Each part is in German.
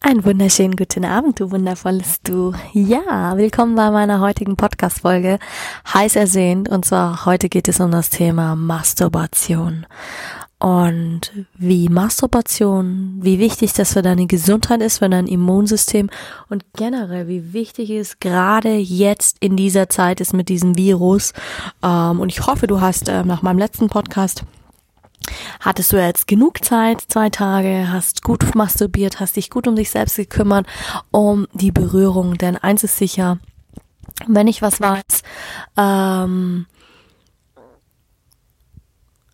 Ein wunderschönen guten Abend, du wundervolles Du. Ja, willkommen bei meiner heutigen Podcast-Folge. Heiß ersehnt. Und zwar heute geht es um das Thema Masturbation. Und wie Masturbation, wie wichtig das für deine Gesundheit ist, für dein Immunsystem und generell, wie wichtig es gerade jetzt in dieser Zeit ist mit diesem Virus. Ähm, und ich hoffe, du hast äh, nach meinem letzten Podcast hattest du jetzt genug Zeit, zwei Tage, hast gut masturbiert, hast dich gut um dich selbst gekümmert, um die Berührung. Denn eins ist sicher, wenn ich was weiß, ähm,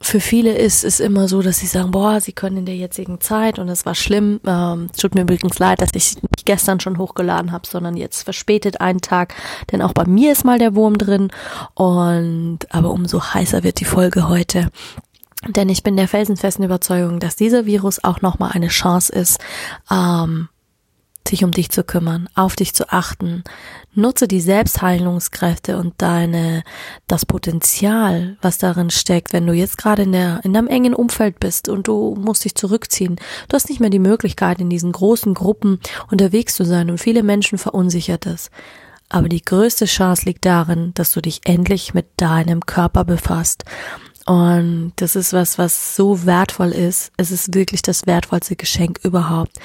für viele ist es immer so, dass sie sagen, boah, sie können in der jetzigen Zeit und es war schlimm. Ähm, tut mir übrigens leid, dass ich nicht gestern schon hochgeladen habe, sondern jetzt verspätet einen Tag, denn auch bei mir ist mal der Wurm drin. Und aber umso heißer wird die Folge heute. Denn ich bin der felsenfesten Überzeugung, dass dieser Virus auch nochmal eine Chance ist, ähm, sich um dich zu kümmern, auf dich zu achten. Nutze die Selbstheilungskräfte und deine, das Potenzial, was darin steckt, wenn du jetzt gerade in der, in deinem engen Umfeld bist und du musst dich zurückziehen. Du hast nicht mehr die Möglichkeit, in diesen großen Gruppen unterwegs zu sein und viele Menschen verunsichert es. Aber die größte Chance liegt darin, dass du dich endlich mit deinem Körper befasst und das ist was, was so wertvoll ist. Es ist wirklich das wertvollste Geschenk überhaupt.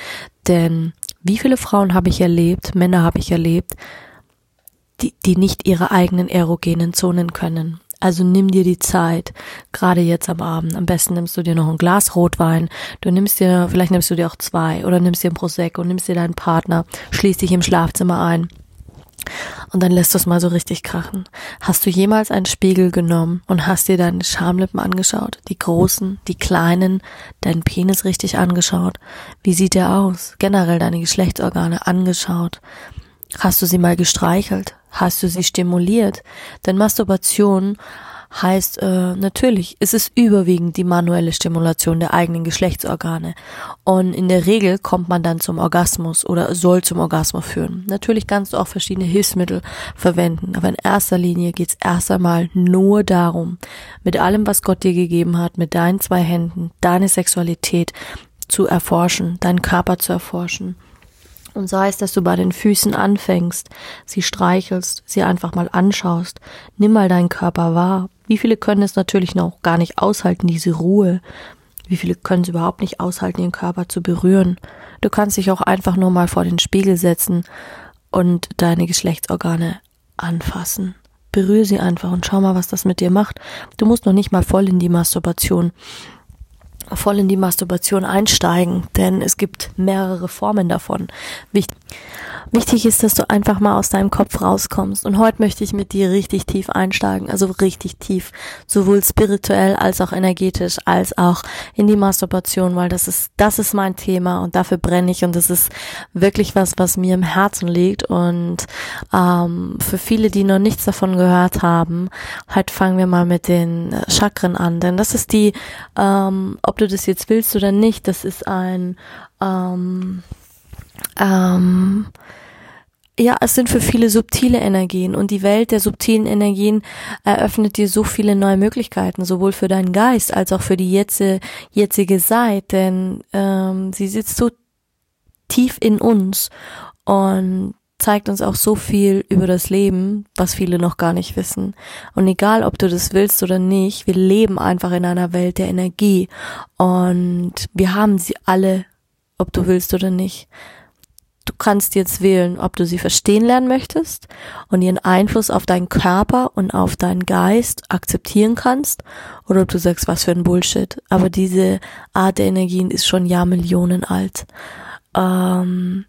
Denn wie viele Frauen habe ich erlebt, Männer habe ich erlebt, die, die nicht ihre eigenen erogenen Zonen können. Also nimm dir die Zeit, gerade jetzt am Abend. Am besten nimmst du dir noch ein Glas Rotwein. Du nimmst dir, vielleicht nimmst du dir auch zwei oder nimmst dir ein Prosecco, nimmst dir deinen Partner, schließt dich im Schlafzimmer ein und dann lässt du es mal so richtig krachen. Hast du jemals einen Spiegel genommen und hast dir deine Schamlippen angeschaut? Die großen, die kleinen, deinen Penis richtig angeschaut? Wie sieht der aus? Generell deine Geschlechtsorgane angeschaut? Hast du sie mal gestreichelt? Hast du sie stimuliert? Denn Masturbation heißt äh, natürlich, es ist überwiegend die manuelle Stimulation der eigenen Geschlechtsorgane. Und in der Regel kommt man dann zum Orgasmus oder soll zum Orgasmus führen. Natürlich kannst du auch verschiedene Hilfsmittel verwenden, aber in erster Linie geht es erst einmal nur darum, mit allem, was Gott dir gegeben hat, mit deinen zwei Händen, deine Sexualität zu erforschen, deinen Körper zu erforschen. Und sei es, dass du bei den Füßen anfängst, sie streichelst, sie einfach mal anschaust, nimm mal deinen Körper wahr, wie viele können es natürlich noch gar nicht aushalten, diese Ruhe? Wie viele können es überhaupt nicht aushalten, ihren Körper zu berühren? Du kannst dich auch einfach nur mal vor den Spiegel setzen und deine Geschlechtsorgane anfassen. Berühre sie einfach und schau mal, was das mit dir macht. Du musst noch nicht mal voll in die Masturbation voll in die Masturbation einsteigen, denn es gibt mehrere Formen davon. Wichtig, wichtig ist, dass du einfach mal aus deinem Kopf rauskommst. Und heute möchte ich mit dir richtig tief einsteigen, also richtig tief, sowohl spirituell als auch energetisch, als auch in die Masturbation, weil das ist, das ist mein Thema und dafür brenne ich und das ist wirklich was, was mir im Herzen liegt. Und ähm, für viele, die noch nichts davon gehört haben, heute fangen wir mal mit den Chakren an, denn das ist die ähm, du das jetzt willst oder nicht, das ist ein, ähm, ähm, ja, es sind für viele subtile Energien und die Welt der subtilen Energien eröffnet dir so viele neue Möglichkeiten, sowohl für deinen Geist als auch für die jetzige, jetzige Zeit, denn ähm, sie sitzt so tief in uns und zeigt uns auch so viel über das Leben, was viele noch gar nicht wissen. Und egal, ob du das willst oder nicht, wir leben einfach in einer Welt der Energie und wir haben sie alle, ob du willst oder nicht. Du kannst jetzt wählen, ob du sie verstehen lernen möchtest und ihren Einfluss auf deinen Körper und auf deinen Geist akzeptieren kannst oder ob du sagst, was für ein Bullshit. Aber diese Art der Energien ist schon Jahrmillionen alt. Ähm,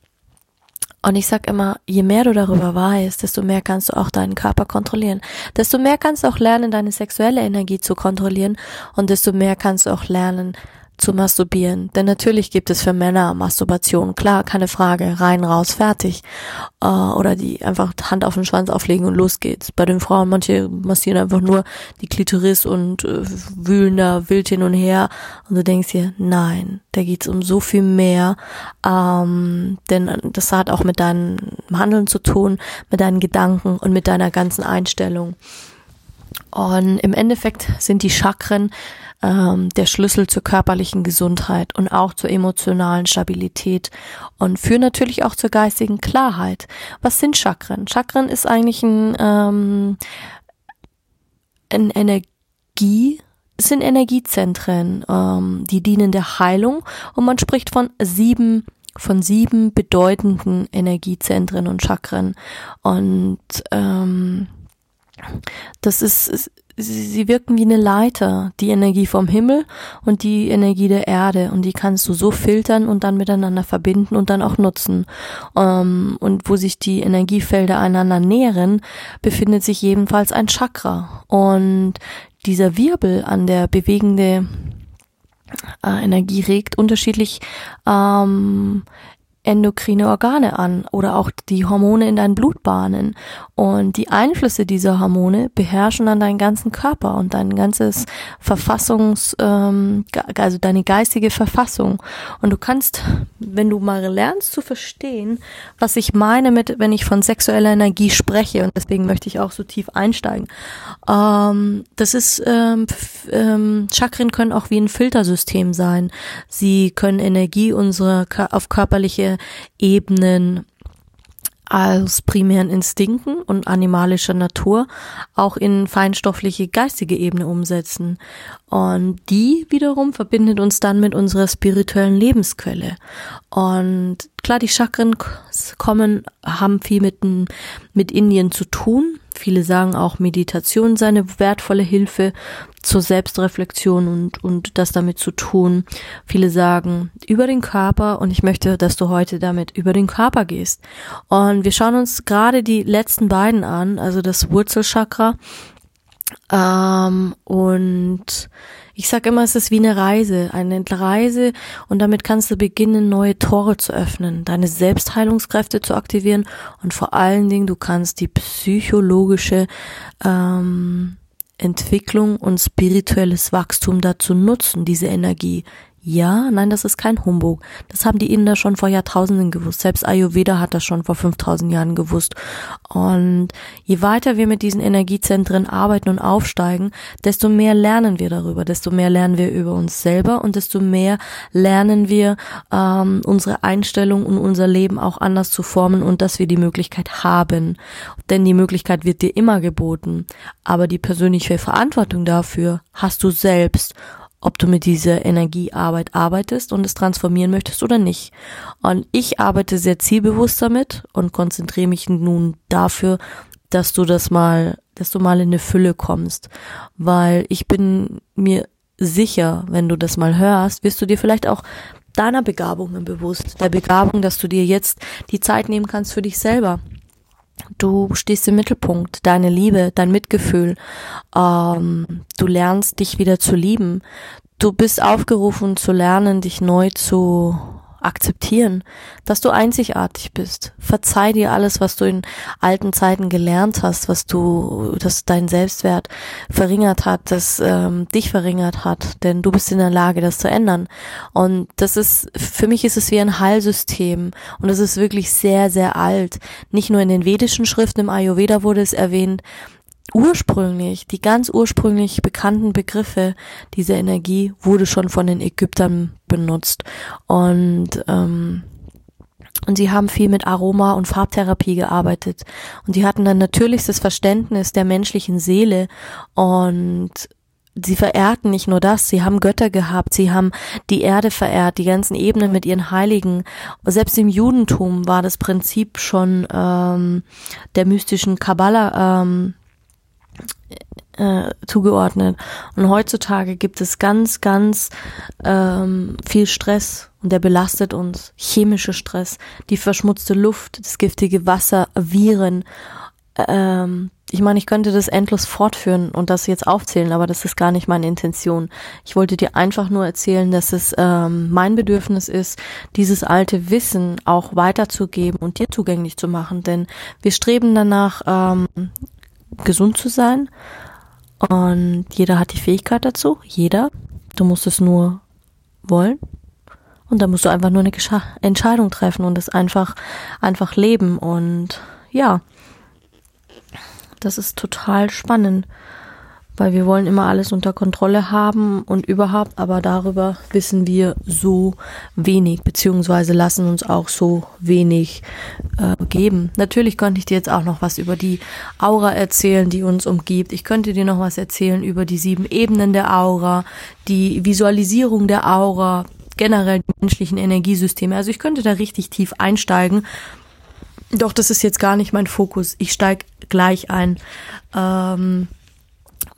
und ich sag immer, je mehr du darüber weißt, desto mehr kannst du auch deinen Körper kontrollieren. Desto mehr kannst du auch lernen, deine sexuelle Energie zu kontrollieren. Und desto mehr kannst du auch lernen, zu masturbieren. Denn natürlich gibt es für Männer Masturbation, klar, keine Frage, rein, raus, fertig. Äh, oder die einfach Hand auf den Schwanz auflegen und los geht's. Bei den Frauen, manche massieren einfach nur die Klitoris und äh, wühlen da wild hin und her. Und du denkst dir, nein, da geht's um so viel mehr. Ähm, denn das hat auch mit deinem Handeln zu tun, mit deinen Gedanken und mit deiner ganzen Einstellung. Und im Endeffekt sind die Chakren ähm, der Schlüssel zur körperlichen Gesundheit und auch zur emotionalen Stabilität und führen natürlich auch zur geistigen Klarheit. Was sind Chakren? Chakren ist eigentlich ein, ähm, ein Energie, sind Energiezentren, ähm, die dienen der Heilung und man spricht von sieben von sieben bedeutenden Energiezentren und Chakren und ähm, das ist, sie wirken wie eine Leiter, die Energie vom Himmel und die Energie der Erde und die kannst du so filtern und dann miteinander verbinden und dann auch nutzen. Ähm, und wo sich die Energiefelder einander nähren, befindet sich jedenfalls ein Chakra und dieser Wirbel an der bewegende äh, Energie regt unterschiedlich ähm, endokrine Organe an oder auch die Hormone in deinen Blutbahnen. Und die Einflüsse dieser Hormone beherrschen dann deinen ganzen Körper und dein ganzes Verfassungs, ähm, also deine geistige Verfassung. Und du kannst, wenn du mal lernst zu verstehen, was ich meine mit, wenn ich von sexueller Energie spreche, und deswegen möchte ich auch so tief einsteigen, ähm, das ist, ähm, ähm, Chakren können auch wie ein Filtersystem sein. Sie können Energie unserer auf körperliche Ebenen als primären Instinkten und animalischer Natur auch in feinstoffliche geistige Ebene umsetzen. Und die wiederum verbindet uns dann mit unserer spirituellen Lebensquelle. Und klar, die Chakren kommen, haben viel mit, mit Indien zu tun. Viele sagen auch Meditation sei eine wertvolle Hilfe zur Selbstreflexion und, und das damit zu tun. Viele sagen über den Körper und ich möchte, dass du heute damit über den Körper gehst. Und wir schauen uns gerade die letzten beiden an, also das Wurzelchakra ähm, und ich sage immer, es ist wie eine Reise, eine Reise und damit kannst du beginnen, neue Tore zu öffnen, deine Selbstheilungskräfte zu aktivieren und vor allen Dingen, du kannst die psychologische ähm, Entwicklung und spirituelles Wachstum dazu nutzen, diese Energie. Ja, nein, das ist kein Humbug. Das haben die Inder schon vor Jahrtausenden gewusst. Selbst Ayurveda hat das schon vor 5000 Jahren gewusst. Und je weiter wir mit diesen Energiezentren arbeiten und aufsteigen, desto mehr lernen wir darüber, desto mehr lernen wir über uns selber und desto mehr lernen wir, ähm, unsere Einstellung und unser Leben auch anders zu formen und dass wir die Möglichkeit haben. Denn die Möglichkeit wird dir immer geboten. Aber die persönliche Verantwortung dafür hast du selbst ob du mit dieser Energiearbeit arbeitest und es transformieren möchtest oder nicht. Und ich arbeite sehr zielbewusst damit und konzentriere mich nun dafür, dass du das mal, dass du mal in eine Fülle kommst, weil ich bin mir sicher, wenn du das mal hörst, wirst du dir vielleicht auch deiner Begabungen bewusst, der Begabung, dass du dir jetzt die Zeit nehmen kannst für dich selber Du stehst im Mittelpunkt, deine Liebe, dein Mitgefühl. Ähm, du lernst dich wieder zu lieben. Du bist aufgerufen zu lernen, dich neu zu akzeptieren, dass du einzigartig bist. Verzeih dir alles, was du in alten Zeiten gelernt hast, was du, dass dein Selbstwert verringert hat, das ähm, dich verringert hat, denn du bist in der Lage, das zu ändern. Und das ist, für mich ist es wie ein Heilsystem und es ist wirklich sehr, sehr alt. Nicht nur in den vedischen Schriften, im Ayurveda wurde es erwähnt, ursprünglich, die ganz ursprünglich bekannten Begriffe dieser Energie wurde schon von den Ägyptern benutzt. Und, ähm, und sie haben viel mit Aroma- und Farbtherapie gearbeitet. Und die hatten ein natürlichstes Verständnis der menschlichen Seele und sie verehrten nicht nur das, sie haben Götter gehabt, sie haben die Erde verehrt, die ganzen Ebenen mit ihren Heiligen. Selbst im Judentum war das Prinzip schon ähm, der mystischen Kabbala ähm, äh, zugeordnet. Und heutzutage gibt es ganz, ganz ähm, viel Stress und der belastet uns. Chemische Stress, die verschmutzte Luft, das giftige Wasser, Viren. ähm, ich meine, ich könnte das endlos fortführen und das jetzt aufzählen, aber das ist gar nicht meine Intention. Ich wollte dir einfach nur erzählen, dass es ähm, mein Bedürfnis ist, dieses alte Wissen auch weiterzugeben und dir zugänglich zu machen, denn wir streben danach, ähm, gesund zu sein. Und jeder hat die Fähigkeit dazu, jeder. Du musst es nur wollen. Und da musst du einfach nur eine Gescha Entscheidung treffen und es einfach einfach leben. Und ja das ist total spannend, weil wir wollen immer alles unter Kontrolle haben und überhaupt, aber darüber wissen wir so wenig, beziehungsweise lassen uns auch so wenig äh, geben. Natürlich könnte ich dir jetzt auch noch was über die Aura erzählen, die uns umgibt. Ich könnte dir noch was erzählen über die sieben Ebenen der Aura, die Visualisierung der Aura, generell die menschlichen Energiesysteme. Also ich könnte da richtig tief einsteigen. Doch das ist jetzt gar nicht mein Fokus. Ich steige gleich ein. Ähm,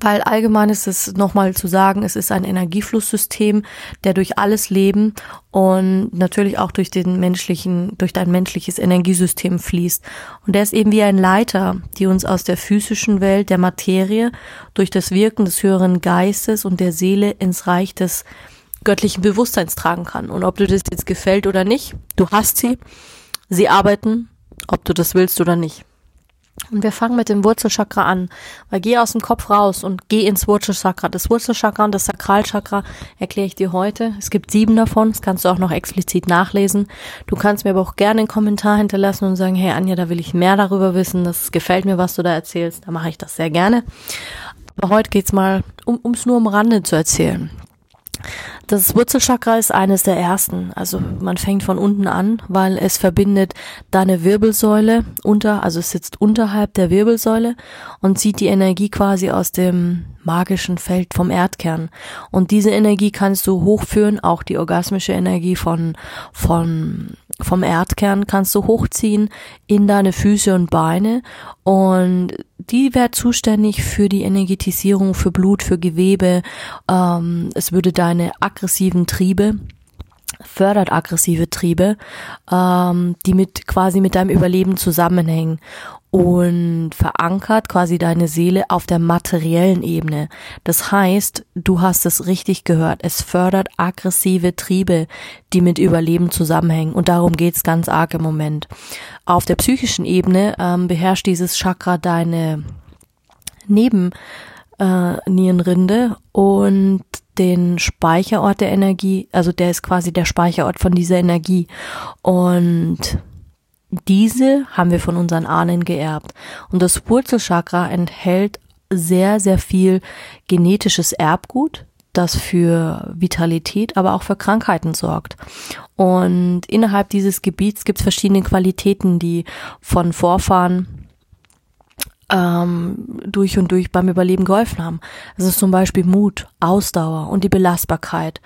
weil allgemein ist es nochmal zu sagen, es ist ein Energieflusssystem, der durch alles Leben und natürlich auch durch den menschlichen, durch dein menschliches Energiesystem fließt. Und der ist eben wie ein Leiter, die uns aus der physischen Welt, der Materie, durch das Wirken des höheren Geistes und der Seele ins Reich des göttlichen Bewusstseins tragen kann. Und ob du das jetzt gefällt oder nicht, du hast sie, sie arbeiten, ob du das willst oder nicht. Und wir fangen mit dem Wurzelchakra an. Weil geh aus dem Kopf raus und geh ins Wurzelchakra. Das Wurzelchakra und das Sakralchakra erkläre ich dir heute. Es gibt sieben davon. Das kannst du auch noch explizit nachlesen. Du kannst mir aber auch gerne einen Kommentar hinterlassen und sagen, hey Anja, da will ich mehr darüber wissen. Das gefällt mir, was du da erzählst. Da mache ich das sehr gerne. Aber heute geht's mal, um es nur am Rande zu erzählen. Das Wurzelchakra ist eines der ersten. Also man fängt von unten an, weil es verbindet deine Wirbelsäule unter, also es sitzt unterhalb der Wirbelsäule und zieht die Energie quasi aus dem magischen Feld vom Erdkern. Und diese Energie kannst du hochführen, auch die orgasmische Energie von, von vom Erdkern kannst du hochziehen in deine Füße und Beine und die wäre zuständig für die Energetisierung, für Blut, für Gewebe. Ähm, es würde deine aggressiven Triebe fördert aggressive Triebe, ähm, die mit quasi mit deinem Überleben zusammenhängen und verankert quasi deine Seele auf der materiellen Ebene. Das heißt, du hast es richtig gehört, es fördert aggressive Triebe, die mit Überleben zusammenhängen und darum geht's ganz arg im Moment. Auf der psychischen Ebene ähm, beherrscht dieses Chakra deine Nebennierenrinde äh, und den Speicherort der Energie, also der ist quasi der Speicherort von dieser Energie und diese haben wir von unseren Ahnen geerbt. Und das Wurzelchakra enthält sehr, sehr viel genetisches Erbgut, das für Vitalität, aber auch für Krankheiten sorgt. Und innerhalb dieses Gebiets gibt es verschiedene Qualitäten, die von Vorfahren ähm, durch und durch beim Überleben geholfen haben. Das ist zum Beispiel Mut, Ausdauer und die Belastbarkeit.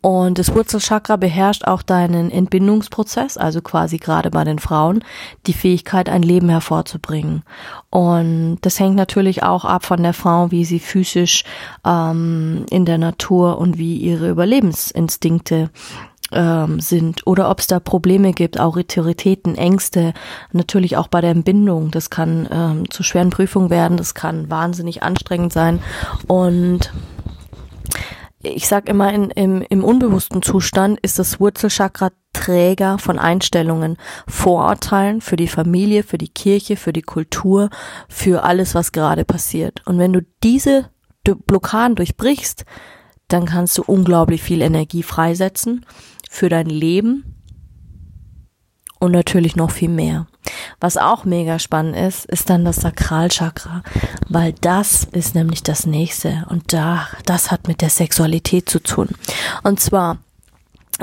Und das Wurzelchakra beherrscht auch deinen Entbindungsprozess, also quasi gerade bei den Frauen, die Fähigkeit, ein Leben hervorzubringen. Und das hängt natürlich auch ab von der Frau, wie sie physisch ähm, in der Natur und wie ihre Überlebensinstinkte ähm, sind oder ob es da Probleme gibt, Autoritäten, Ängste, natürlich auch bei der Entbindung. Das kann ähm, zu schweren Prüfungen werden, das kann wahnsinnig anstrengend sein und ich sag immer, in, im, im unbewussten Zustand ist das Wurzelchakra Träger von Einstellungen, Vorurteilen für die Familie, für die Kirche, für die Kultur, für alles, was gerade passiert. Und wenn du diese Blockaden durchbrichst, dann kannst du unglaublich viel Energie freisetzen für dein Leben und natürlich noch viel mehr. Was auch mega spannend ist, ist dann das Sakralchakra, weil das ist nämlich das nächste und da, das hat mit der Sexualität zu tun. Und zwar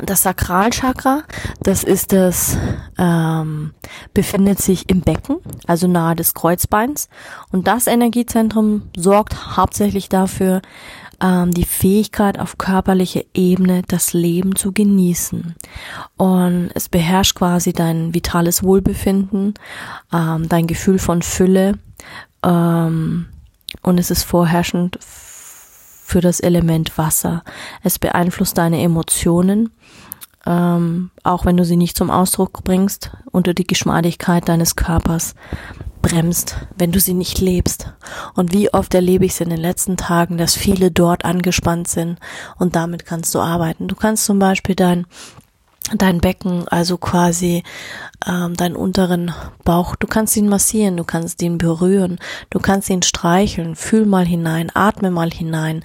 das Sakralchakra, das ist das, ähm, befindet sich im Becken, also nahe des Kreuzbeins. Und das Energiezentrum sorgt hauptsächlich dafür, ähm, die Fähigkeit auf körperlicher Ebene das Leben zu genießen. Und es beherrscht quasi dein vitales Wohlbefinden, ähm, dein Gefühl von Fülle ähm, und es ist vorherrschend für das Element Wasser. Es beeinflusst deine Emotionen, ähm, auch wenn du sie nicht zum Ausdruck bringst, unter die Geschmeidigkeit deines Körpers. Bremst, wenn du sie nicht lebst. Und wie oft erlebe ich es in den letzten Tagen, dass viele dort angespannt sind und damit kannst du arbeiten. Du kannst zum Beispiel dein dein Becken, also quasi ähm, deinen unteren Bauch. Du kannst ihn massieren, du kannst ihn berühren, du kannst ihn streicheln, fühl mal hinein, atme mal hinein.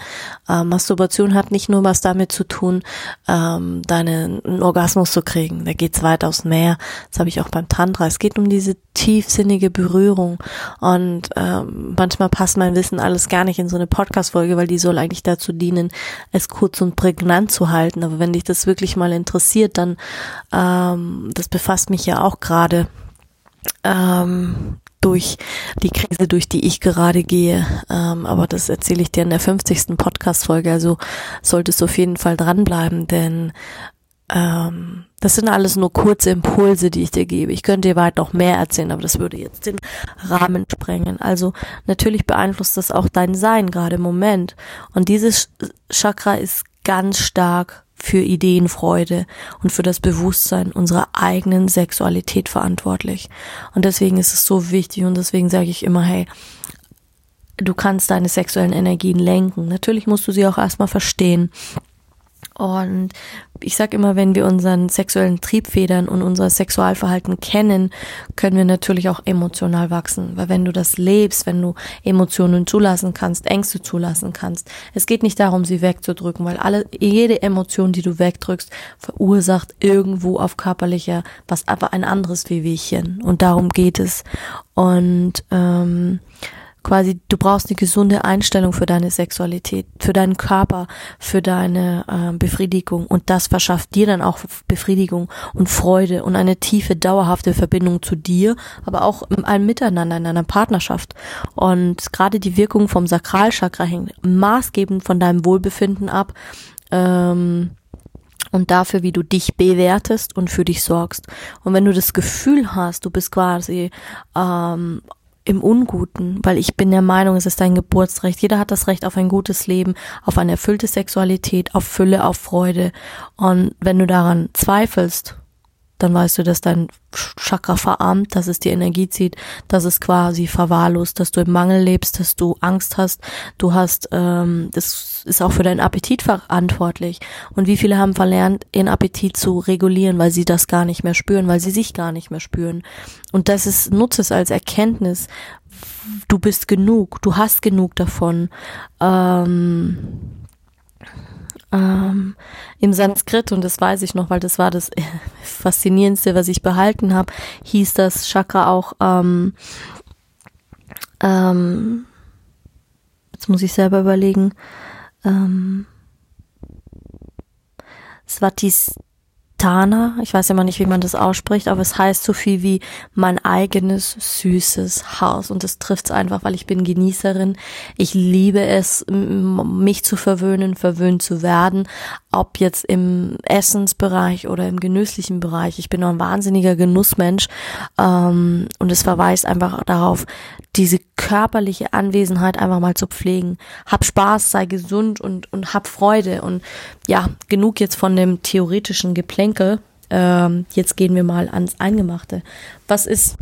Ähm, Masturbation hat nicht nur was damit zu tun, ähm, deinen Orgasmus zu kriegen. Da geht's weitaus mehr. Das habe ich auch beim Tantra. Es geht um diese tiefsinnige Berührung. Und ähm, manchmal passt mein Wissen alles gar nicht in so eine Podcast-Folge, weil die soll eigentlich dazu dienen, es kurz und prägnant zu halten. Aber wenn dich das wirklich mal interessiert, dann ähm, das befasst mich ja auch gerade ähm, durch die Krise, durch die ich gerade gehe. Ähm, aber das erzähle ich dir in der 50. Podcast-Folge. Also solltest du auf jeden Fall dranbleiben, denn ähm, das sind alles nur kurze Impulse, die ich dir gebe. Ich könnte dir weit noch mehr erzählen, aber das würde jetzt den Rahmen sprengen. Also natürlich beeinflusst das auch dein Sein gerade im Moment. Und dieses Chakra ist ganz stark für Ideenfreude und für das Bewusstsein unserer eigenen Sexualität verantwortlich. Und deswegen ist es so wichtig und deswegen sage ich immer, hey, du kannst deine sexuellen Energien lenken. Natürlich musst du sie auch erstmal verstehen. Und ich sag immer, wenn wir unseren sexuellen Triebfedern und unser Sexualverhalten kennen, können wir natürlich auch emotional wachsen. Weil wenn du das lebst, wenn du Emotionen zulassen kannst, Ängste zulassen kannst, es geht nicht darum, sie wegzudrücken, weil alle, jede Emotion, die du wegdrückst, verursacht irgendwo auf körperlicher was aber ein anderes Wehwehchen. Und darum geht es. Und ähm, quasi, du brauchst eine gesunde Einstellung für deine Sexualität, für deinen Körper, für deine äh, Befriedigung. Und das verschafft dir dann auch Befriedigung und Freude und eine tiefe, dauerhafte Verbindung zu dir, aber auch einem Miteinander, in einer Partnerschaft. Und gerade die Wirkung vom Sakralchakra hängt maßgebend von deinem Wohlbefinden ab. Ähm, und dafür, wie du dich bewertest und für dich sorgst. Und wenn du das Gefühl hast, du bist quasi ähm, im Unguten, weil ich bin der Meinung, es ist dein Geburtsrecht. Jeder hat das Recht auf ein gutes Leben, auf eine erfüllte Sexualität, auf Fülle, auf Freude. Und wenn du daran zweifelst, dann weißt du, dass dein Chakra verarmt, dass es dir Energie zieht, dass es quasi verwahrlost, dass du im Mangel lebst, dass du Angst hast, du hast, ähm, das ist auch für deinen Appetit verantwortlich. Und wie viele haben verlernt, ihren Appetit zu regulieren, weil sie das gar nicht mehr spüren, weil sie sich gar nicht mehr spüren. Und das ist, nutze es als Erkenntnis. Du bist genug, du hast genug davon. Ähm, ähm, im Sanskrit, und das weiß ich noch, weil das war das Faszinierendste, was ich behalten habe, hieß das Chakra auch, ähm, ähm, jetzt muss ich selber überlegen, ähm, Svatis Tana, ich weiß immer nicht, wie man das ausspricht, aber es heißt so viel wie mein eigenes süßes Haus und das trifft's einfach, weil ich bin Genießerin. Ich liebe es, mich zu verwöhnen, verwöhnt zu werden, ob jetzt im Essensbereich oder im genüsslichen Bereich. Ich bin noch ein wahnsinniger Genussmensch ähm, und es verweist einfach darauf, diese körperliche Anwesenheit einfach mal zu pflegen. Hab Spaß, sei gesund und, und hab Freude. Und ja, genug jetzt von dem theoretischen Geplänkel. Ähm, jetzt gehen wir mal ans Eingemachte. Was ist,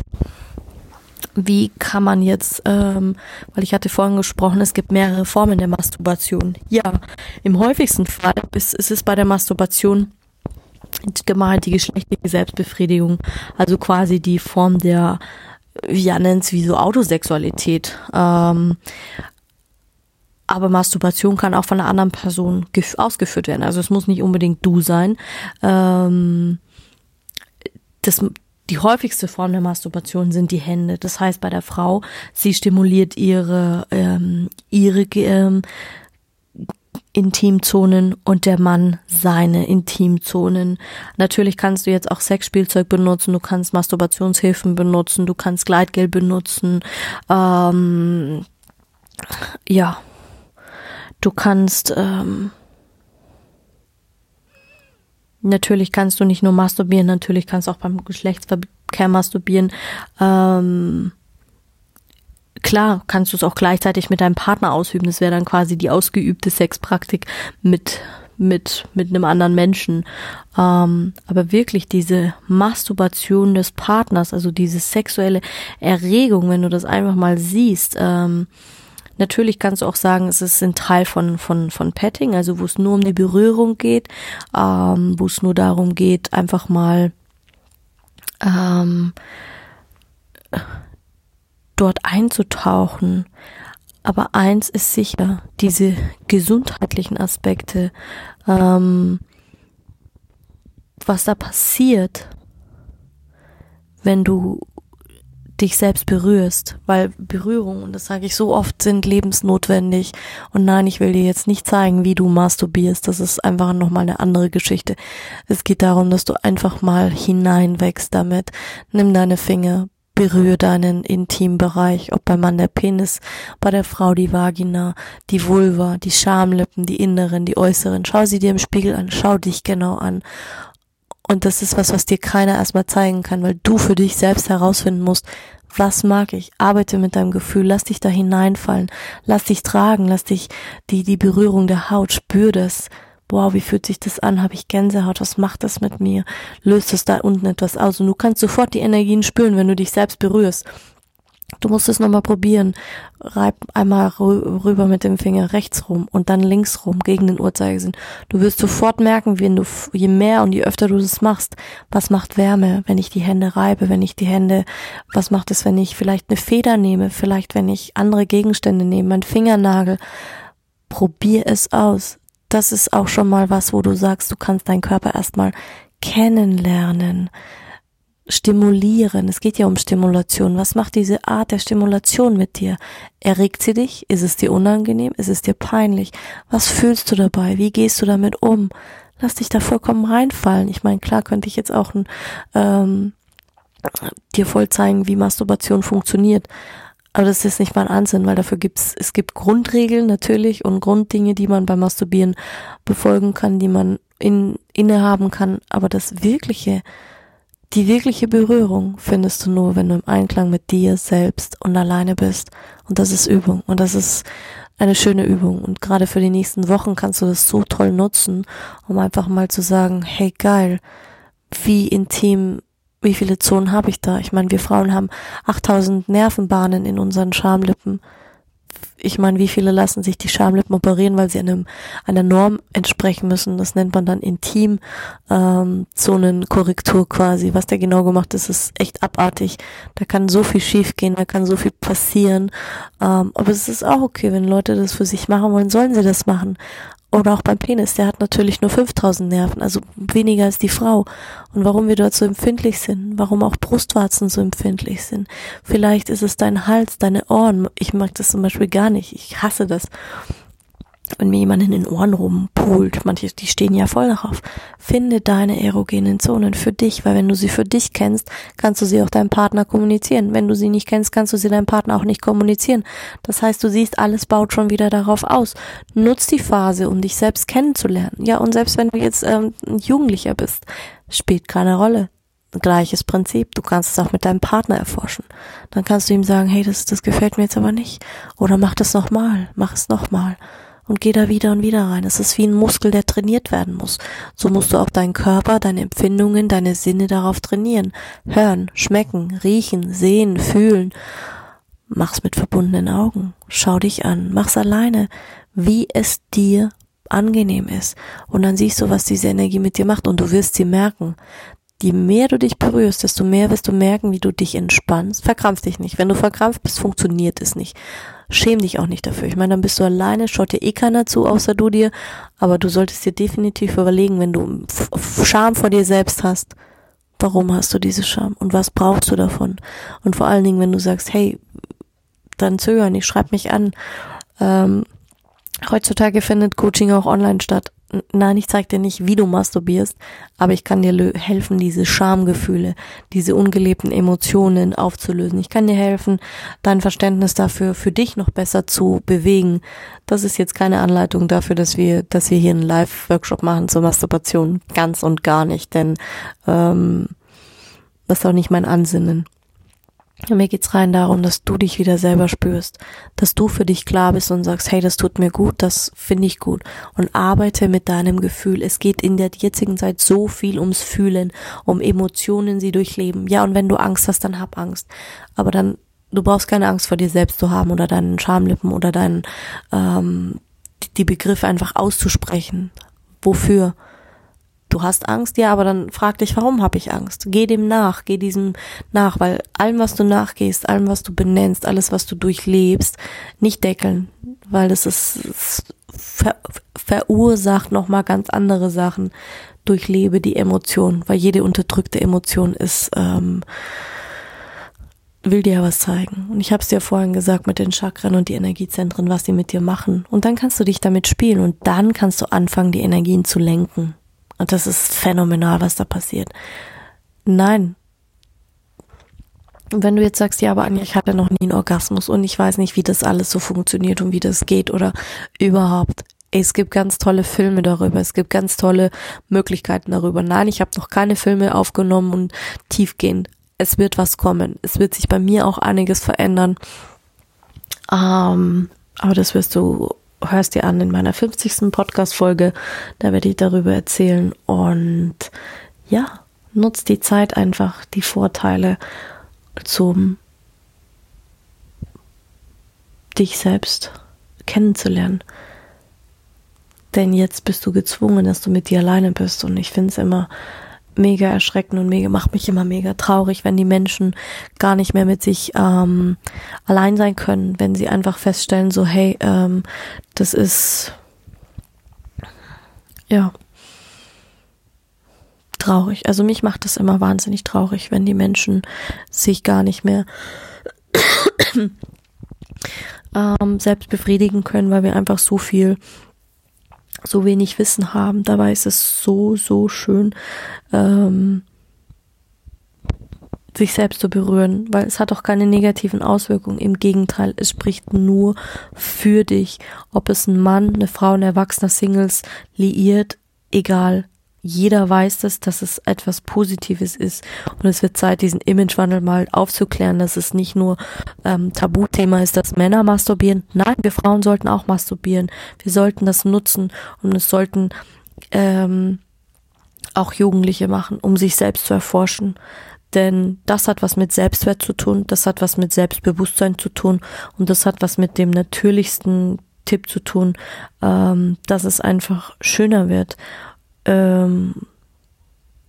wie kann man jetzt, ähm, weil ich hatte vorhin gesprochen, es gibt mehrere Formen der Masturbation. Ja, im häufigsten Fall ist, ist es bei der Masturbation gemeint die geschlechtliche Selbstbefriedigung, also quasi die Form der ja, nennt's wie so Autosexualität. Ähm, aber Masturbation kann auch von einer anderen Person ausgeführt werden. Also es muss nicht unbedingt du sein. Ähm, das, die häufigste Form der Masturbation sind die Hände. Das heißt bei der Frau, sie stimuliert ihre ähm, ihre ähm, Intimzonen und der Mann seine Intimzonen. Natürlich kannst du jetzt auch Sexspielzeug benutzen, du kannst Masturbationshilfen benutzen, du kannst Gleitgel benutzen. Ähm, ja, du kannst ähm, natürlich kannst du nicht nur masturbieren, natürlich kannst du auch beim Geschlechtsverkehr masturbieren. Ähm, klar kannst du es auch gleichzeitig mit deinem Partner ausüben. Das wäre dann quasi die ausgeübte Sexpraktik mit mit, mit einem anderen Menschen. Ähm, aber wirklich diese Masturbation des Partners, also diese sexuelle Erregung, wenn du das einfach mal siehst, ähm, Natürlich kannst du auch sagen, es ist ein Teil von, von, von Petting, also wo es nur um die Berührung geht, ähm, wo es nur darum geht, einfach mal ähm, dort einzutauchen. Aber eins ist sicher, diese gesundheitlichen Aspekte, ähm, was da passiert, wenn du dich selbst berührst, weil Berührung, und das sage ich so oft, sind lebensnotwendig. Und nein, ich will dir jetzt nicht zeigen, wie du masturbierst. Das ist einfach nochmal eine andere Geschichte. Es geht darum, dass du einfach mal hineinwächst damit. Nimm deine Finger, berühre deinen Intimbereich, ob beim Mann der Penis, bei der Frau die Vagina, die Vulva, die Schamlippen, die inneren, die äußeren. Schau sie dir im Spiegel an, schau dich genau an. Und das ist was, was dir keiner erstmal zeigen kann, weil du für dich selbst herausfinden musst, was mag ich? Arbeite mit deinem Gefühl, lass dich da hineinfallen, lass dich tragen, lass dich die, die Berührung der Haut, spür das, wow, wie fühlt sich das an? Habe ich Gänsehaut? Was macht das mit mir? Löst es da unten etwas aus? Und du kannst sofort die Energien spüren, wenn du dich selbst berührst. Du musst es nochmal probieren. Reib einmal rüber mit dem Finger rechts rum und dann links rum gegen den Uhrzeigersinn. Du wirst sofort merken, wenn du, je mehr und je öfter du das machst, was macht Wärme, wenn ich die Hände reibe, wenn ich die Hände, was macht es, wenn ich vielleicht eine Feder nehme, vielleicht wenn ich andere Gegenstände nehme, mein Fingernagel. Probier es aus das ist auch schon mal was, wo du sagst, du kannst deinen Körper erstmal kennenlernen, stimulieren. Es geht ja um Stimulation. Was macht diese Art der Stimulation mit dir? Erregt sie dich? Ist es dir unangenehm? Ist es dir peinlich? Was fühlst du dabei? Wie gehst du damit um? Lass dich da vollkommen reinfallen. Ich meine, klar könnte ich jetzt auch ein, ähm, dir voll zeigen, wie Masturbation funktioniert. Aber das ist nicht mein Ansinn, weil dafür gibt's, es gibt Grundregeln natürlich und Grunddinge, die man beim Masturbieren befolgen kann, die man in, innehaben kann. Aber das wirkliche, die wirkliche Berührung findest du nur, wenn du im Einklang mit dir selbst und alleine bist. Und das ist Übung. Und das ist eine schöne Übung. Und gerade für die nächsten Wochen kannst du das so toll nutzen, um einfach mal zu sagen, hey geil, wie intim wie viele Zonen habe ich da? Ich meine, wir Frauen haben 8000 Nervenbahnen in unseren Schamlippen. Ich meine, wie viele lassen sich die Schamlippen operieren, weil sie einem, einer Norm entsprechen müssen? Das nennt man dann Intim ähm, Zonenkorrektur quasi. Was der genau gemacht ist, ist echt abartig. Da kann so viel schiefgehen, da kann so viel passieren. Ähm, aber es ist auch okay, wenn Leute das für sich machen wollen, sollen sie das machen. Oder auch beim Penis, der hat natürlich nur 5000 Nerven, also weniger als die Frau. Und warum wir dort so empfindlich sind, warum auch Brustwarzen so empfindlich sind. Vielleicht ist es dein Hals, deine Ohren. Ich mag das zum Beispiel gar nicht. Ich hasse das wenn mir jemand in den Ohren rumpult, manche, die stehen ja voll darauf. Finde deine erogenen Zonen für dich, weil wenn du sie für dich kennst, kannst du sie auch deinem Partner kommunizieren. Wenn du sie nicht kennst, kannst du sie deinem Partner auch nicht kommunizieren. Das heißt, du siehst, alles baut schon wieder darauf aus. Nutz die Phase, um dich selbst kennenzulernen. Ja, und selbst wenn du jetzt ähm, ein Jugendlicher bist, spielt keine Rolle. Gleiches Prinzip. Du kannst es auch mit deinem Partner erforschen. Dann kannst du ihm sagen, hey, das, das gefällt mir jetzt aber nicht. Oder mach das nochmal, mach es nochmal und geh da wieder und wieder rein. Es ist wie ein Muskel, der trainiert werden muss. So musst du auch deinen Körper, deine Empfindungen, deine Sinne darauf trainieren. Hören, schmecken, riechen, sehen, fühlen. Mach's mit verbundenen Augen. Schau dich an. Mach's alleine, wie es dir angenehm ist. Und dann siehst du, was diese Energie mit dir macht und du wirst sie merken. Je mehr du dich berührst, desto mehr wirst du merken, wie du dich entspannst. Verkrampf dich nicht. Wenn du verkrampft bist, funktioniert es nicht. Schäm dich auch nicht dafür. Ich meine, dann bist du alleine, schaut dir eh keiner zu, außer du dir. Aber du solltest dir definitiv überlegen, wenn du Scham vor dir selbst hast, warum hast du diese Scham und was brauchst du davon? Und vor allen Dingen, wenn du sagst, hey, dann zögern, nicht, schreib mich an. Ähm, heutzutage findet Coaching auch online statt nein, ich zeig dir nicht, wie du masturbierst, aber ich kann dir helfen, diese Schamgefühle, diese ungelebten Emotionen aufzulösen. Ich kann dir helfen, dein Verständnis dafür für dich noch besser zu bewegen. Das ist jetzt keine Anleitung dafür, dass wir, dass wir hier einen Live-Workshop machen zur Masturbation. Ganz und gar nicht, denn ähm, das ist auch nicht mein Ansinnen. Mir geht's rein darum, dass du dich wieder selber spürst, dass du für dich klar bist und sagst, hey, das tut mir gut, das finde ich gut und arbeite mit deinem Gefühl. Es geht in der jetzigen Zeit so viel ums Fühlen, um Emotionen, sie durchleben. Ja, und wenn du Angst hast, dann hab Angst. Aber dann, du brauchst keine Angst vor dir selbst zu haben oder deinen Schamlippen oder deinen, ähm, die Begriffe einfach auszusprechen. Wofür? Du hast Angst, ja, aber dann frag dich, warum habe ich Angst? Geh dem nach, geh diesem nach, weil allem, was du nachgehst, allem, was du benennst, alles, was du durchlebst, nicht deckeln, weil das ist ver, verursacht nochmal ganz andere Sachen. Durchlebe die Emotion, weil jede unterdrückte Emotion ist ähm, will dir ja was zeigen. Und ich habe es dir vorhin gesagt mit den Chakren und die Energiezentren, was sie mit dir machen. Und dann kannst du dich damit spielen und dann kannst du anfangen, die Energien zu lenken. Und das ist phänomenal, was da passiert. Nein. Wenn du jetzt sagst, ja, aber Anja, ich hatte noch nie einen Orgasmus und ich weiß nicht, wie das alles so funktioniert und wie das geht oder überhaupt. Es gibt ganz tolle Filme darüber, es gibt ganz tolle Möglichkeiten darüber. Nein, ich habe noch keine Filme aufgenommen und tiefgehend. Es wird was kommen. Es wird sich bei mir auch einiges verändern. Ähm, aber das wirst du hörst dir an in meiner 50. Podcast-Folge. Da werde ich darüber erzählen. Und ja, nutzt die Zeit einfach, die Vorteile zum dich selbst kennenzulernen. Denn jetzt bist du gezwungen, dass du mit dir alleine bist. Und ich finde es immer mega erschreckend und mega macht mich immer mega traurig, wenn die Menschen gar nicht mehr mit sich ähm, allein sein können, wenn sie einfach feststellen, so hey, ähm, das ist ja traurig. Also mich macht das immer wahnsinnig traurig, wenn die Menschen sich gar nicht mehr ähm, selbst befriedigen können, weil wir einfach so viel so wenig Wissen haben. Dabei ist es so, so schön, ähm, sich selbst zu berühren, weil es hat auch keine negativen Auswirkungen. Im Gegenteil, es spricht nur für dich. Ob es ein Mann, eine Frau, ein erwachsener Singles liiert, egal jeder weiß das, dass es etwas Positives ist. Und es wird Zeit, diesen Imagewandel mal aufzuklären, dass es nicht nur ähm, Tabuthema ist, dass Männer masturbieren. Nein, wir Frauen sollten auch masturbieren. Wir sollten das nutzen und es sollten ähm, auch Jugendliche machen, um sich selbst zu erforschen. Denn das hat was mit Selbstwert zu tun, das hat was mit Selbstbewusstsein zu tun und das hat was mit dem natürlichsten Tipp zu tun, ähm, dass es einfach schöner wird. Ähm,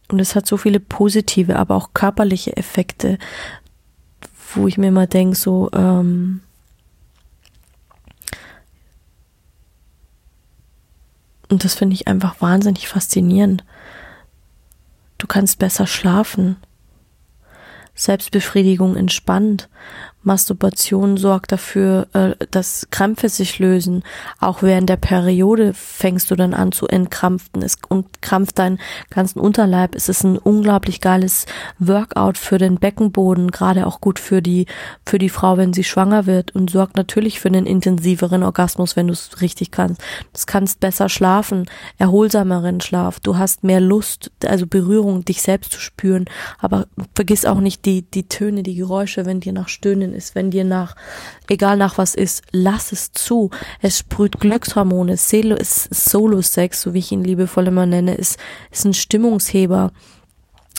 und es hat so viele positive, aber auch körperliche Effekte, wo ich mir immer denke, so, ähm, und das finde ich einfach wahnsinnig faszinierend. Du kannst besser schlafen. Selbstbefriedigung entspannt. Masturbation sorgt dafür, äh, dass Krämpfe sich lösen. Auch während der Periode fängst du dann an zu entkrampfen. Es krampft deinen ganzen Unterleib. Es ist ein unglaublich geiles Workout für den Beckenboden, gerade auch gut für die, für die Frau, wenn sie schwanger wird und sorgt natürlich für einen intensiveren Orgasmus, wenn du es richtig kannst. Du kannst besser schlafen, erholsameren Schlaf. Du hast mehr Lust, also Berührung, dich selbst zu spüren. Aber vergiss auch nicht die, die Töne, die Geräusche, wenn dir nach Stöhnen ist, wenn dir nach, egal nach was ist, lass es zu. Es sprüht Glückshormone. Solo, Solo-Sex, so wie ich ihn liebevoll immer nenne, ist, ist ein Stimmungsheber.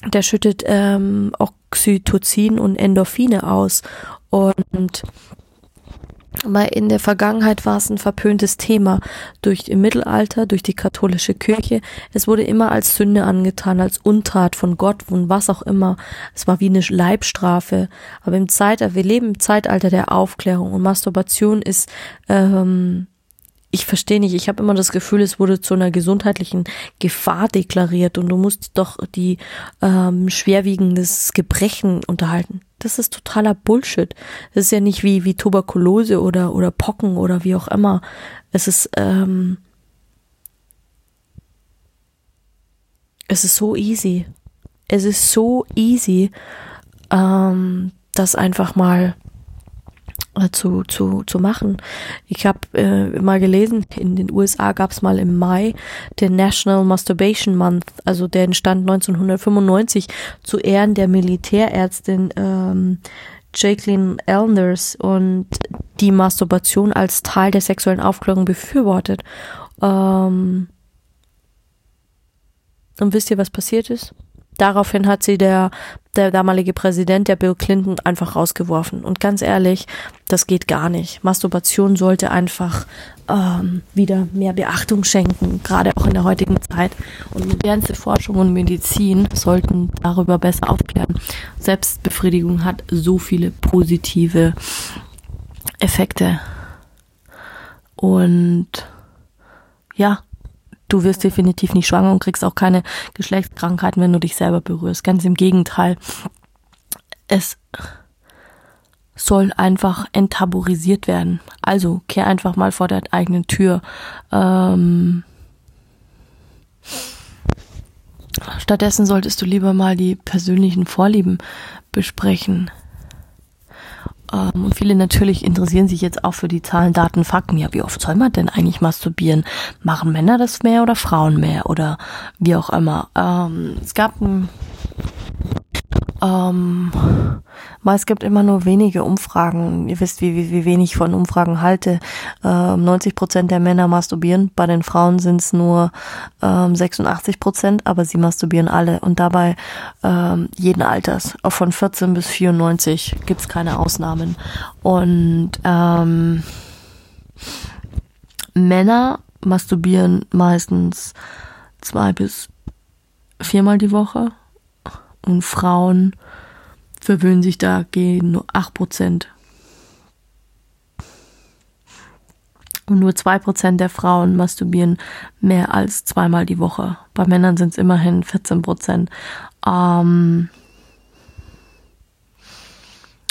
Der schüttet ähm, Oxytocin und Endorphine aus. Und Mal in der Vergangenheit war es ein verpöntes Thema durch im Mittelalter, durch die katholische Kirche. Es wurde immer als Sünde angetan, als Untat von Gott und was auch immer. Es war wie eine Leibstrafe. Aber im Zeitalter, wir leben im Zeitalter der Aufklärung und Masturbation ist ähm, ich verstehe nicht, ich habe immer das Gefühl, es wurde zu einer gesundheitlichen Gefahr deklariert und du musst doch die ähm, schwerwiegendes Gebrechen unterhalten. Das ist totaler Bullshit. Das ist ja nicht wie, wie Tuberkulose oder, oder Pocken oder wie auch immer. Es ist, ähm, es ist so easy. Es ist so easy, ähm, das einfach mal zu, zu, zu machen. Ich habe äh, mal gelesen, in den USA gab es mal im Mai den National Masturbation Month, also der entstand 1995 zu Ehren der Militärärztin ähm, Jacqueline Elders und die Masturbation als Teil der sexuellen Aufklärung befürwortet. Ähm und wisst ihr, was passiert ist? Daraufhin hat sie der, der damalige Präsident, der Bill Clinton, einfach rausgeworfen. Und ganz ehrlich, das geht gar nicht. Masturbation sollte einfach ähm, wieder mehr Beachtung schenken, gerade auch in der heutigen Zeit. Und modernste Forschung und Medizin sollten darüber besser aufklären. Selbstbefriedigung hat so viele positive Effekte. Und ja, du wirst definitiv nicht schwanger und kriegst auch keine Geschlechtskrankheiten, wenn du dich selber berührst. Ganz im Gegenteil. Es soll einfach enttabuisiert werden. Also kehr einfach mal vor der eigenen Tür. Ähm Stattdessen solltest du lieber mal die persönlichen Vorlieben besprechen. Ähm, und viele natürlich interessieren sich jetzt auch für die Zahlen, Daten, Fakten. Ja, wie oft soll man denn eigentlich masturbieren? Machen Männer das mehr oder Frauen mehr oder wie auch immer? Ähm, es gab ein ähm, es gibt immer nur wenige Umfragen. Ihr wisst, wie, wie, wie wenig ich von Umfragen halte. Ähm, 90 Prozent der Männer masturbieren. Bei den Frauen sind es nur ähm, 86 Prozent, aber sie masturbieren alle. Und dabei ähm, jeden Alters. Auch von 14 bis 94 gibt es keine Ausnahmen. Und ähm, Männer masturbieren meistens zwei bis viermal die Woche und Frauen verwöhnen sich dagegen nur 8%. Und nur 2% der Frauen masturbieren mehr als zweimal die Woche. Bei Männern sind es immerhin 14%. Ähm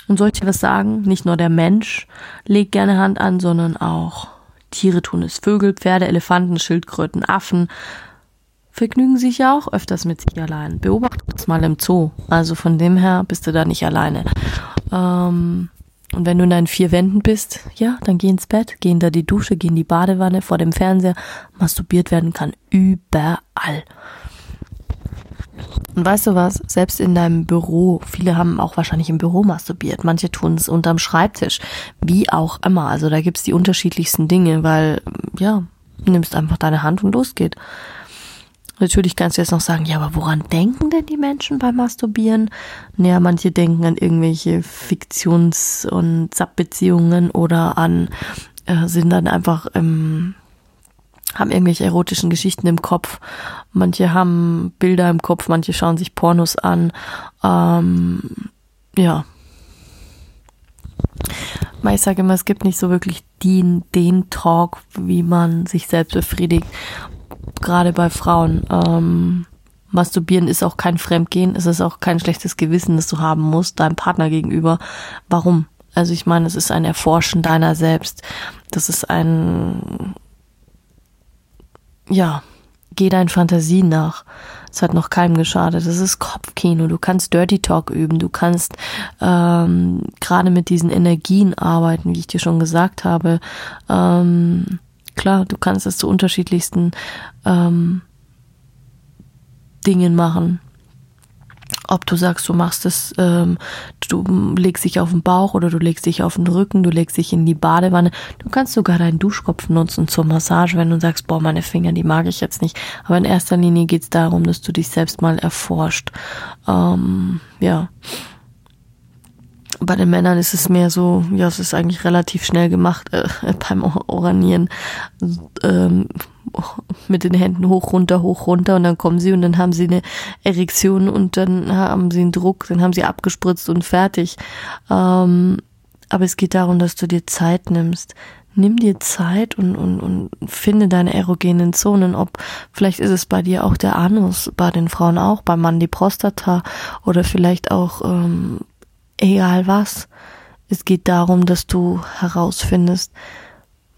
und soll ich dir was sagen? Nicht nur der Mensch legt gerne Hand an, sondern auch Tiere tun es. Vögel, Pferde, Elefanten, Schildkröten, Affen, vergnügen sich ja auch öfters mit sich allein. Beobachte das mal im Zoo. Also von dem her bist du da nicht alleine. Ähm, und wenn du in deinen vier Wänden bist, ja, dann geh ins Bett, geh in da die Dusche, geh in die Badewanne, vor dem Fernseher. Masturbiert werden kann überall. Und weißt du was? Selbst in deinem Büro, viele haben auch wahrscheinlich im Büro masturbiert, manche tun es unterm Schreibtisch, wie auch immer. Also da gibt's die unterschiedlichsten Dinge, weil, ja, nimmst einfach deine Hand und los geht. Natürlich kannst du jetzt noch sagen, ja, aber woran denken denn die Menschen beim Masturbieren? Naja, manche denken an irgendwelche Fiktions- und Subbeziehungen oder an, äh, sind dann einfach, ähm, haben irgendwelche erotischen Geschichten im Kopf. Manche haben Bilder im Kopf, manche schauen sich Pornos an. Ähm, ja. Ich sage immer, es gibt nicht so wirklich den, den Talk, wie man sich selbst befriedigt gerade bei Frauen. Ähm, Masturbieren ist auch kein Fremdgehen, es ist auch kein schlechtes Gewissen, das du haben musst, deinem Partner gegenüber. Warum? Also ich meine, es ist ein Erforschen deiner selbst. Das ist ein, ja, geh deinen Fantasien nach. Es hat noch keinem geschadet. Das ist Kopfkino. Du kannst Dirty Talk üben. Du kannst ähm, gerade mit diesen Energien arbeiten, wie ich dir schon gesagt habe. Ähm, Klar, du kannst es zu unterschiedlichsten ähm, Dingen machen. Ob du sagst, du machst es, ähm, du legst dich auf den Bauch oder du legst dich auf den Rücken, du legst dich in die Badewanne. Du kannst sogar deinen Duschkopf nutzen zur Massage, wenn du sagst, boah, meine Finger, die mag ich jetzt nicht. Aber in erster Linie geht es darum, dass du dich selbst mal erforscht. Ähm, ja bei den Männern ist es mehr so, ja, es ist eigentlich relativ schnell gemacht äh, beim Oranieren. Ähm, mit den Händen hoch, runter, hoch, runter und dann kommen sie und dann haben sie eine Erektion und dann haben sie einen Druck, dann haben sie abgespritzt und fertig. Ähm, aber es geht darum, dass du dir Zeit nimmst. Nimm dir Zeit und, und, und finde deine erogenen Zonen. Ob vielleicht ist es bei dir auch der Anus, bei den Frauen auch, beim Mann die Prostata oder vielleicht auch ähm, egal was. Es geht darum, dass du herausfindest,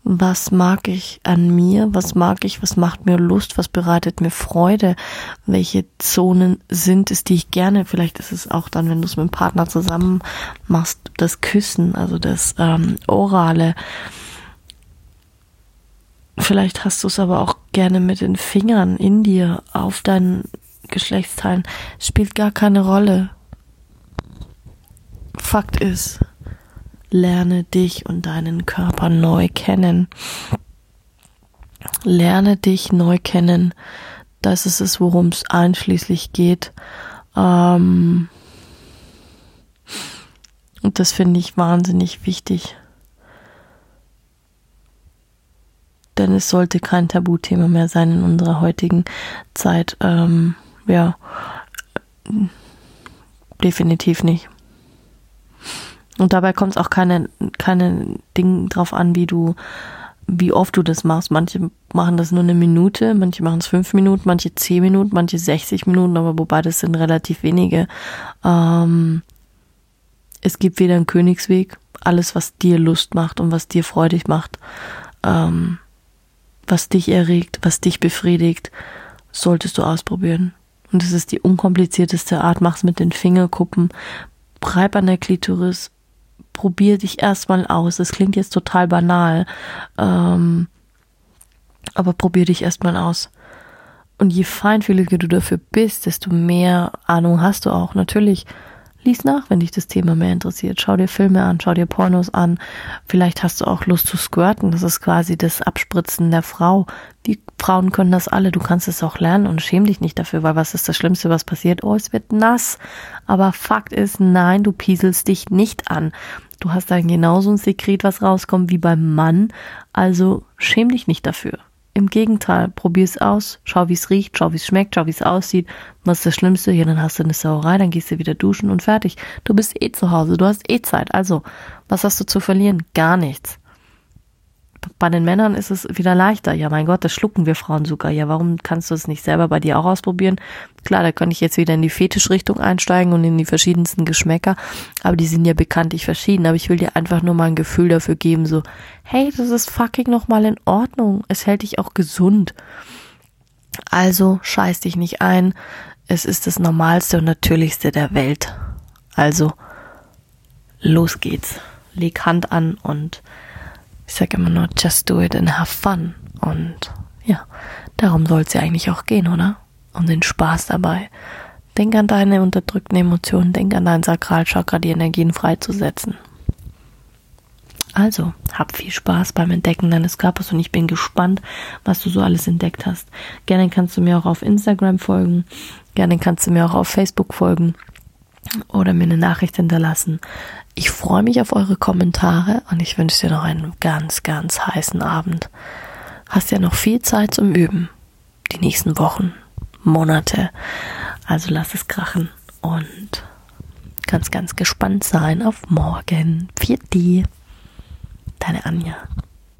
was mag ich an mir, was mag ich, was macht mir Lust, was bereitet mir Freude, welche Zonen sind es, die ich gerne, vielleicht ist es auch dann, wenn du es mit dem Partner zusammen machst, das Küssen, also das ähm, Orale. Vielleicht hast du es aber auch gerne mit den Fingern in dir auf deinen Geschlechtsteilen. Spielt gar keine Rolle. Fakt ist, Lerne dich und deinen Körper neu kennen. Lerne dich neu kennen. Das ist es, worum es einschließlich geht. Ähm und das finde ich wahnsinnig wichtig. Denn es sollte kein Tabuthema mehr sein in unserer heutigen Zeit. Ähm, ja, definitiv nicht. Und dabei kommt es auch keine, keine Ding drauf an, wie du, wie oft du das machst. Manche machen das nur eine Minute, manche machen es fünf Minuten, manche zehn Minuten, manche 60 Minuten, aber wobei das sind relativ wenige. Ähm, es gibt weder einen Königsweg, alles, was dir Lust macht und was dir freudig macht, ähm, was dich erregt, was dich befriedigt, solltest du ausprobieren. Und es ist die unkomplizierteste Art, mach's mit den Fingerkuppen, breib an der Klitoris, probier dich erstmal aus. Es klingt jetzt total banal, ähm, aber probier dich erstmal aus. Und je feinfühliger du dafür bist, desto mehr Ahnung hast du auch. Natürlich Lies nach, wenn dich das Thema mehr interessiert. Schau dir Filme an, schau dir Pornos an. Vielleicht hast du auch Lust zu squirten. Das ist quasi das Abspritzen der Frau. Die Frauen können das alle. Du kannst es auch lernen und schäm dich nicht dafür, weil was ist das Schlimmste, was passiert? Oh, es wird nass. Aber Fakt ist, nein, du pieselst dich nicht an. Du hast dann genauso ein Sekret, was rauskommt wie beim Mann. Also schäm dich nicht dafür. Im Gegenteil, probier's aus, schau wie's riecht, schau wie's schmeckt, schau wie's aussieht. Was ist das Schlimmste? Ja, dann hast du eine Sauerei, dann gehst du wieder duschen und fertig. Du bist eh zu Hause, du hast eh Zeit. Also, was hast du zu verlieren? Gar nichts. Bei den Männern ist es wieder leichter. Ja, mein Gott, das schlucken wir Frauen sogar. Ja, warum kannst du es nicht selber bei dir auch ausprobieren? Klar, da könnte ich jetzt wieder in die Fetischrichtung einsteigen und in die verschiedensten Geschmäcker, aber die sind ja bekanntlich verschieden. Aber ich will dir einfach nur mal ein Gefühl dafür geben, so, hey, das ist fucking nochmal in Ordnung. Es hält dich auch gesund. Also scheiß dich nicht ein. Es ist das Normalste und Natürlichste der Welt. Also, los geht's. Leg Hand an und ich sage immer nur, just do it and have fun. Und ja, darum soll es ja eigentlich auch gehen, oder? Um den Spaß dabei. Denk an deine unterdrückten Emotionen, denk an dein Sakralchakra, die Energien freizusetzen. Also, hab viel Spaß beim Entdecken deines Körpers und ich bin gespannt, was du so alles entdeckt hast. Gerne kannst du mir auch auf Instagram folgen, gerne kannst du mir auch auf Facebook folgen oder mir eine Nachricht hinterlassen. Ich freue mich auf eure Kommentare und ich wünsche dir noch einen ganz, ganz heißen Abend. Hast ja noch viel Zeit zum Üben. Die nächsten Wochen, Monate. Also lass es krachen und ganz, ganz gespannt sein auf morgen. 4D. Deine Anja.